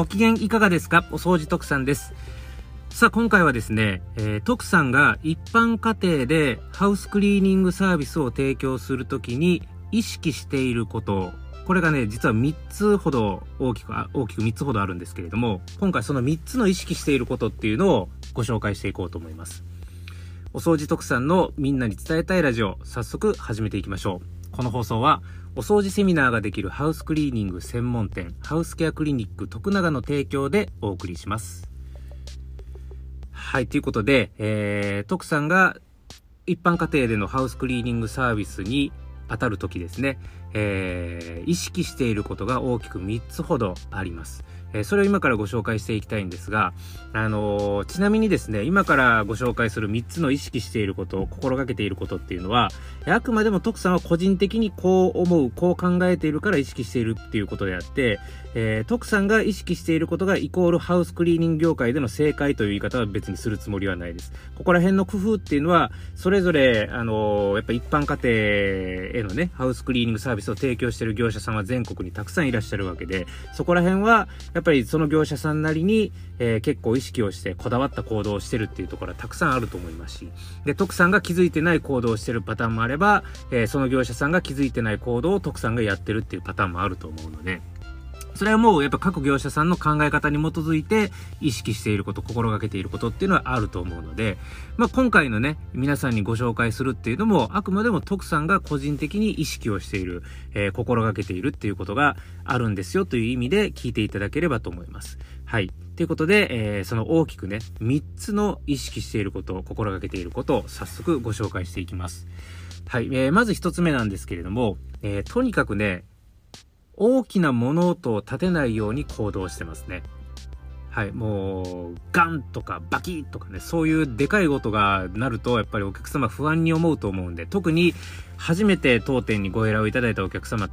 ご機嫌いかがですか？お掃除特産です。さあ、今回はですね、えー、徳さんが一般家庭でハウスクリーニングサービスを提供するときに意識していること、これがね、実は3つほど大きく、大きく3つほどあるんですけれども、今回その3つの意識していることっていうのをご紹介していこうと思います。お掃除特産のみんなに伝えたいラジオ、早速始めていきましょう。この放送は、お掃除セミナーができるハウスクリーニング専門店、ハウスケアクリニック徳永の提供でお送りします。はい、ということで、えー、徳さんが一般家庭でのハウスクリーニングサービスに当たるときですね、えー、意識していることが大きく3つほどあります。え、それを今からご紹介していきたいんですが、あの、ちなみにですね、今からご紹介する3つの意識していること、心がけていることっていうのは、あくまでも徳さんは個人的にこう思う、こう考えているから意識しているっていうことであって、えー、徳さんが意識していることがイコールハウスクリーニング業界での正解という言い方は別にするつもりはないです。ここら辺の工夫っていうのは、それぞれ、あの、やっぱ一般家庭へのね、ハウスクリーニングサービスを提供している業者さんは全国にたくさんいらっしゃるわけで、そこら辺は、やっっぱりその業者さんなりに、えー、結構意識をしてこだわった行動をしてるっていうところはたくさんあると思いますし、で、徳さんが気づいてない行動をしてるパターンもあれば、えー、その業者さんが気づいてない行動を徳さんがやってるっていうパターンもあると思うので、それはもうやっぱ各業者さんの考え方に基づいて意識していること、心がけていることっていうのはあると思うので、まあ今回のね、皆さんにご紹介するっていうのも、あくまでも徳さんが個人的に意識をしている、えー、心がけているっていうことがあるんですよという意味で聞いていただければと思います。はい。ということで、えー、その大きくね、3つの意識していること、心がけていることを早速ご紹介していきます。はい。えー、まず1つ目なんですけれども、えー、とにかくね、大きな物音を立てないように行動してますね。はい、もう、ガンとかバキッとかね、そういうでかい音がなると、やっぱりお客様不安に思うと思うんで、特に初めて当店にご依頼をいただいたお客様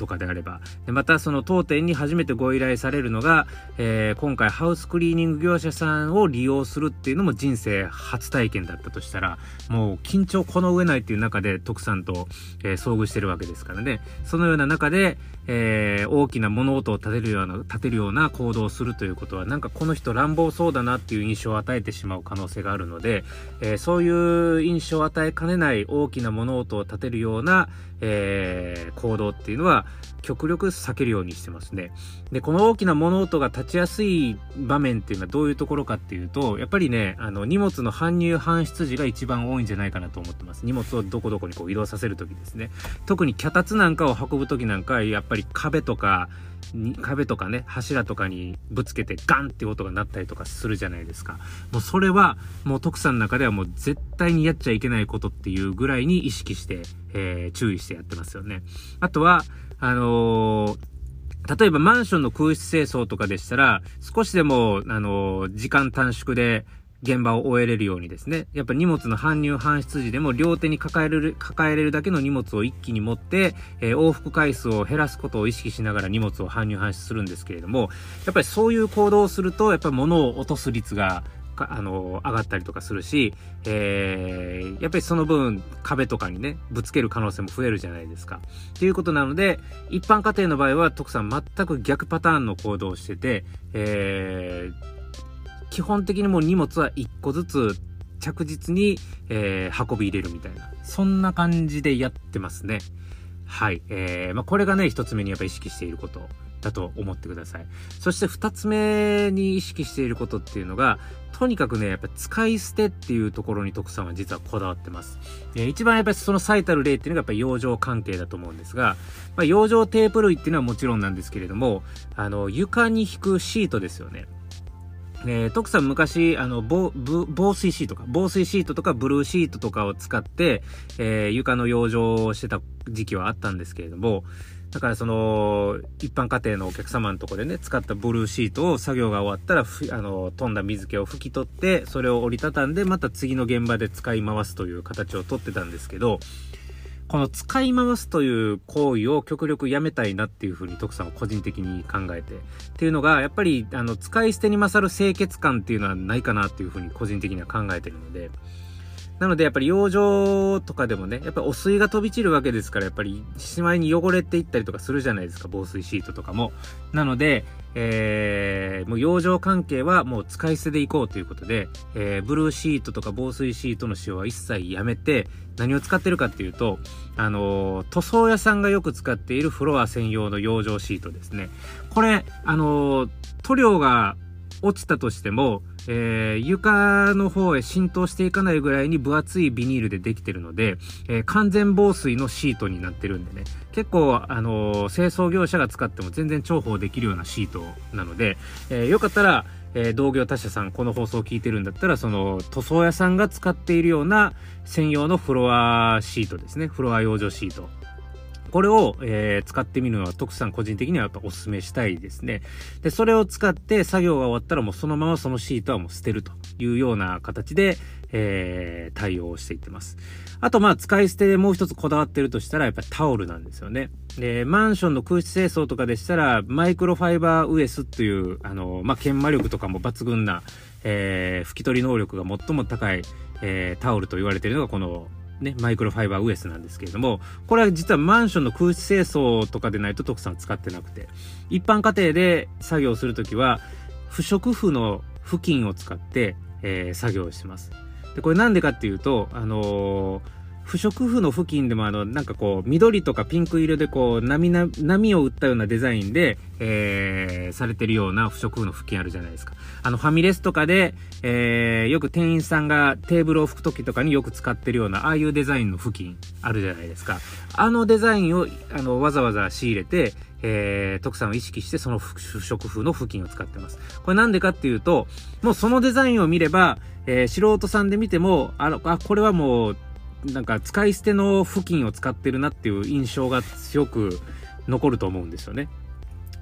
とかであれば。でまたその当店に初めてご依頼されるのが、えー、今回ハウスクリーニング業者さんを利用するっていうのも人生初体験だったとしたら、もう緊張この上ないっていう中で徳さんと、えー、遭遇してるわけですからね。そのような中で、えー、大きな物音を立てるような、立てるような行動をするということは、なんかこの人乱暴そうだなっていう印象を与えてしまう可能性があるので、えー、そういう印象を与えかねない大きな物音を立てるような、えー、行動っていうのは極力避けるようにしてますね。で、この大きな物音が立ちやすい場面っていうのはどういうところかっていうと、やっぱりね、あの、荷物の搬入搬出時が一番多いんじゃないかなと思ってます。荷物をどこどこにこう移動させるときですね。特に脚立なんかを運ぶときなんか、やっぱり壁とか、に壁とかね、柱とかにぶつけてガンって音が鳴ったりとかするじゃないですか。もうそれは、もう徳さんの中ではもう絶対にやっちゃいけないことっていうぐらいに意識して、えー、注意してやってますよね。あとは、あのー例えばマンションの空室清掃とかでしたら、少しでも、あの、時間短縮で現場を終えれるようにですね、やっぱ荷物の搬入搬出時でも両手に抱える、抱えれるだけの荷物を一気に持って、えー、往復回数を減らすことを意識しながら荷物を搬入搬出するんですけれども、やっぱりそういう行動をすると、やっぱり物を落とす率があの、上がったりとかするし、えー、やっぱりその分壁とかにね、ぶつける可能性も増えるじゃないですか。っていうことなので、一般家庭の場合は徳さん全く逆パターンの行動をしてて、えー、基本的にもう荷物は1個ずつ着実に、えー、運び入れるみたいな。そんな感じでやってますね。はい。えー、まあ、これがね、一つ目にやっぱ意識していることだと思ってください。そして二つ目に意識していることっていうのが、とにかくね、やっぱ使い捨てっていうところに徳さんは実はこだわってます。えー、一番やっぱりその最たる例っていうのがやっぱ養生関係だと思うんですが、まあ、養生テープ類っていうのはもちろんなんですけれども、あの、床に引くシートですよね。えー、徳さん昔、あの、防、防水シートか、防水シートとかブルーシートとかを使って、えー、床の養生をしてた時期はあったんですけれども、だからその、一般家庭のお客様のとこでね、使ったブルーシートを作業が終わったら、あの、飛んだ水気を拭き取って、それを折りたたんで、また次の現場で使い回すという形をとってたんですけど、この使い回すという行為を極力やめたいなっていうふうに徳さんは個人的に考えて。っていうのが、やっぱり、あの、使い捨てに勝る清潔感っていうのはないかなっていうふうに個人的には考えてるので、なので、やっぱり養生とかでもね、やっぱり汚水が飛び散るわけですから、やっぱりしまいに汚れていったりとかするじゃないですか、防水シートとかも。なので、えー、もう養生関係はもう使い捨てでいこうということで、えー、ブルーシートとか防水シートの使用は一切やめて、何を使ってるかっていうと、あのー、塗装屋さんがよく使っているフロア専用の養生シートですね。これ、あのー、塗料が落ちたとしても、えー、床の方へ浸透していかないぐらいに分厚いビニールでできてるので、えー、完全防水のシートになってるんでね、結構、あのー、清掃業者が使っても全然重宝できるようなシートなので、えよかったら、え同業他社さん、この放送を聞いてるんだったら、その、塗装屋さんが使っているような専用のフロアシートですね。フロア養生シート。これを、えー、使ってみるのは徳さん個人的にはやっぱお勧めしたいですね。で、それを使って作業が終わったらもうそのままそのシートはもう捨てるというような形で、えー、対応していってます。あと、まあ、使い捨てでもう一つこだわってるとしたら、やっぱタオルなんですよね。で、マンションの空室清掃とかでしたら、マイクロファイバーウエスという、あの、まあ、研磨力とかも抜群な、えー、拭き取り能力が最も高い、えー、タオルと言われているのがこのね、マイクロファイバーウエスなんですけれども、これは実はマンションの空気清掃とかでないと徳さん使ってなくて、一般家庭で作業するときは、不織布の布巾を使って、えー、作業します。で、これなんでかっていうと、あのー不織布の付近でもあの、なんかこう、緑とかピンク色でこう、波な、波を打ったようなデザインで、えー、されてるような不織布の付近あるじゃないですか。あの、ファミレスとかで、えー、よく店員さんがテーブルを拭く時とかによく使ってるような、ああいうデザインの付近あるじゃないですか。あのデザインを、あの、わざわざ仕入れて、えー、徳さんを意識してその不織布の付近を使ってます。これなんでかっていうと、もうそのデザインを見れば、えー、素人さんで見ても、あの、あ、これはもう、なんか使い捨ての付近を使ってるなっていう印象が強く残ると思うんですよね。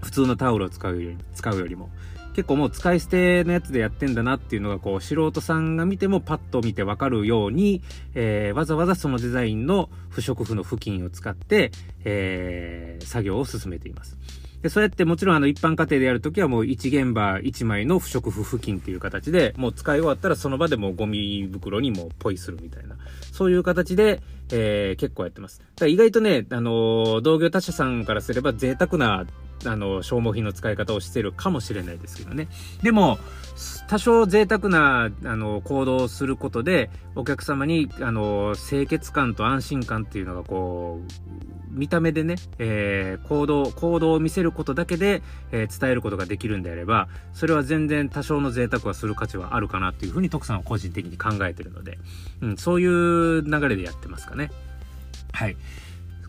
普通のタオルを使うより使うよりも。結構もう使い捨てのやつでやってんだなっていうのがこう素人さんが見てもパッと見てわかるように、えー、わざわざそのデザインの不織布の付近を使って、えー、作業を進めています。で、そうやってもちろんあの一般家庭でやるときはもう1現場1枚の不織布付近っていう形で、もう使い終わったらその場でもうゴミ袋にもうポイするみたいな。そういう形で、えー、結構やってます。だから意外とね、あのー、同業他社さんからすれば贅沢な、あの、消耗品の使い方をしてるかもしれないですけどね。でも、多少贅沢な、あの、行動をすることで、お客様に、あの、清潔感と安心感っていうのがこう、見た目でね、えー、行動、行動を見せることだけで、えー、伝えることができるんであれば、それは全然多少の贅沢はする価値はあるかなっていうふうに徳さんは個人的に考えてるので、うん、そういう流れでやってますかね。はい。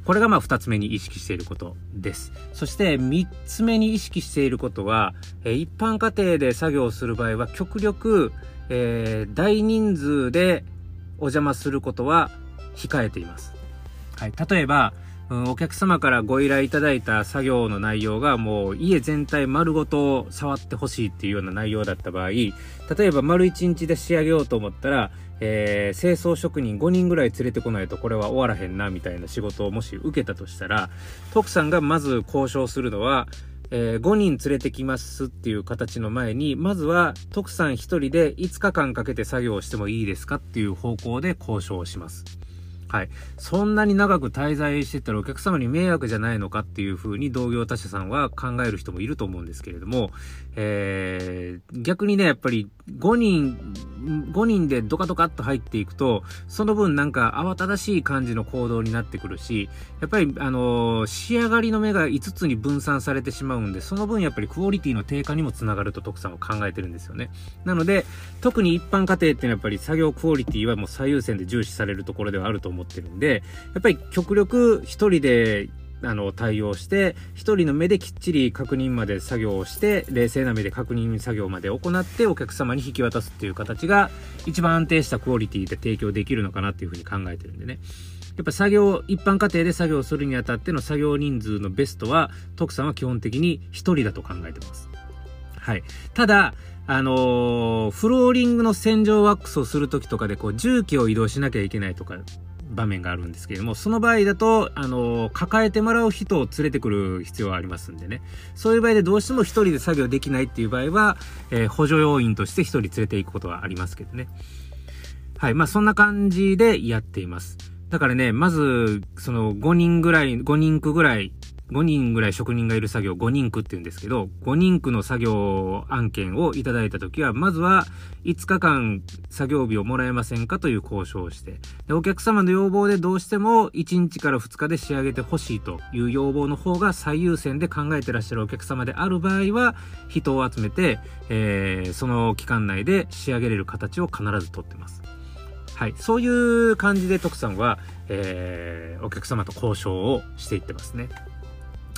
これがまあ2つ目に意識していることです。そして3つ目に意識していることは、えー、一般家庭で作業する場合は極力、えー、大人数でお邪魔することは控えています。はい。例えば、うん、お客様からご依頼いただいた作業の内容がもう家全体丸ごと触ってほしいっていうような内容だった場合、例えば丸1日で仕上げようと思ったら、えー、清掃職人5人ぐらい連れてこないとこれは終わらへんなみたいな仕事をもし受けたとしたら、徳さんがまず交渉するのは、えー、5人連れてきますっていう形の前に、まずは徳さん1人で5日間かけて作業してもいいですかっていう方向で交渉をします。はい。そんなに長く滞在してたらお客様に迷惑じゃないのかっていうふうに同業他社さんは考える人もいると思うんですけれども、えー、逆にね、やっぱり5人、5人でドカドカっと入っていくと、その分なんか慌ただしい感じの行動になってくるし、やっぱり、あのー、仕上がりの目が5つに分散されてしまうんで、その分やっぱりクオリティの低下にもつながると徳さんは考えてるんですよね。なので、特に一般家庭っていうのはやっぱり作業クオリティはもう最優先で重視されるところではあると思ってるんで、やっぱり極力一人であの、対応して、一人の目できっちり確認まで作業をして、冷静な目で確認作業まで行って、お客様に引き渡すっていう形が、一番安定したクオリティで提供できるのかなっていうふうに考えてるんでね。やっぱ作業、一般家庭で作業するにあたっての作業人数のベストは、徳さんは基本的に一人だと考えてます。はい。ただ、あのー、フローリングの洗浄ワックスをするときとかで、こう、重機を移動しなきゃいけないとか場面があるんですけれども、その場合だと、あの、抱えてもらう人を連れてくる必要はありますんでね。そういう場合でどうしても一人で作業できないっていう場合は、えー、補助要員として一人連れて行くことはありますけどね。はい。まあ、そんな感じでやっています。だからね、まず、その5人ぐらい、5人区ぐらい5人ぐらい職人がいる作業、5人区って言うんですけど、5人区の作業案件をいただいたときは、まずは5日間作業日をもらえませんかという交渉をして、でお客様の要望でどうしても1日から2日で仕上げてほしいという要望の方が最優先で考えてらっしゃるお客様である場合は、人を集めて、えー、その期間内で仕上げれる形を必ずとってます。はい。そういう感じで徳さんは、えー、お客様と交渉をしていってますね。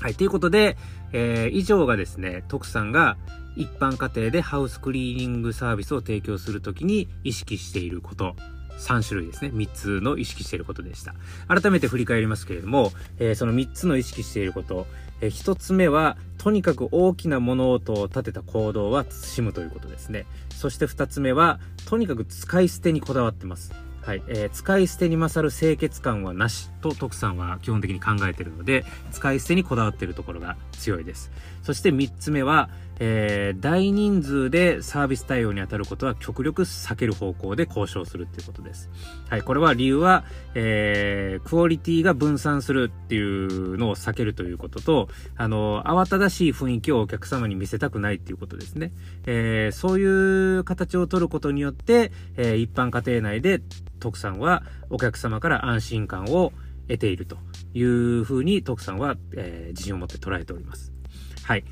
はい。ということで、えー、以上がですね、徳さんが一般家庭でハウスクリーニングサービスを提供するときに意識していること、3種類ですね。3つの意識していることでした。改めて振り返りますけれども、えー、その3つの意識していること、えー、1つ目は、とにかく大きな物音を立てた行動は慎むということですね。そして2つ目は、とにかく使い捨てにこだわってます。はい、えー、使い捨てに勝る清潔感はなしと徳さんは基本的に考えているので、使い捨てにこだわっているところが強いです。そして3つ目は、えー、大人数でサービス対応に当たることは極力避ける方向で交渉するっていうことです。はい、これは理由は、えー、クオリティが分散するっていうのを避けるということと、あの、慌ただしい雰囲気をお客様に見せたくないっていうことですね。えー、そういう形を取ることによって、えー、一般家庭内で徳さんはお客様から安心感を得ているというふうに徳さんは、えー、自信を持って捉えております。はい。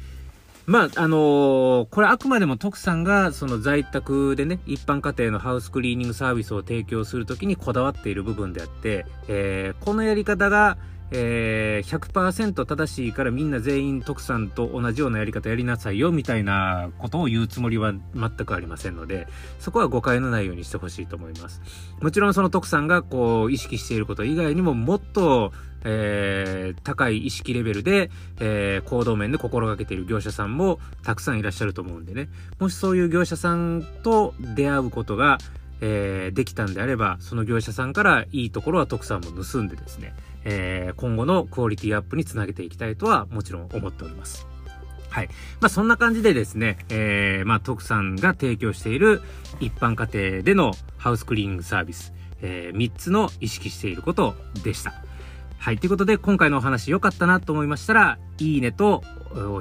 まあ、あのー、これあくまでも徳さんがその在宅でね、一般家庭のハウスクリーニングサービスを提供するときにこだわっている部分であって、えー、このやり方が、えー、100%正しいからみんな全員徳さんと同じようなやり方やりなさいよみたいなことを言うつもりは全くありませんので、そこは誤解のないようにしてほしいと思います。もちろんその徳さんがこう意識していること以外にももっとえー、高い意識レベルで、えー、行動面で心がけている業者さんもたくさんいらっしゃると思うんでね。もしそういう業者さんと出会うことが、え、できたんであれば、その業者さんからいいところは徳さんも盗んでですね、えー、今後のクオリティアップにつなげていきたいとはもちろん思っております。はい。まあ、そんな感じでですね、えー、まあ、徳さんが提供している一般家庭でのハウスクリーニングサービス、えー、3つの意識していることでした。はい。ということで、今回のお話良かったなと思いましたら、いいねと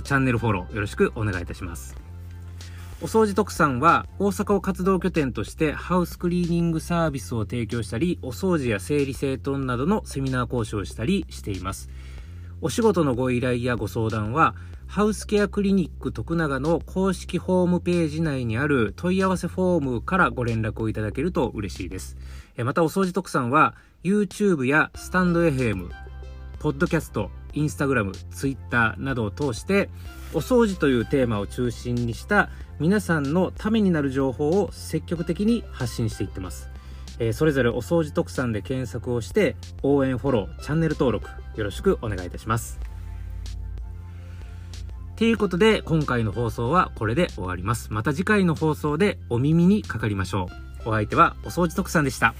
チャンネルフォローよろしくお願いいたします。お掃除特産は大阪を活動拠点としてハウスクリーニングサービスを提供したり、お掃除や整理整頓などのセミナー講師をしたりしています。お仕事のご依頼やご相談は、ハウスケアクリニック徳永の公式ホームページ内にある問い合わせフォームからご連絡をいただけると嬉しいです。またお掃除特産は YouTube やスタンド FM、ポッドキャスト、インスタグラム、ツイッターなどを通してお掃除というテーマを中心にした皆さんのためになる情報を積極的に発信していってます。えー、それぞれお掃除特産で検索をして応援フォロー、チャンネル登録よろしくお願いいたします。ということで今回の放送はこれで終わります。また次回の放送でお耳にかかりましょう。お相手はお掃除特産でした。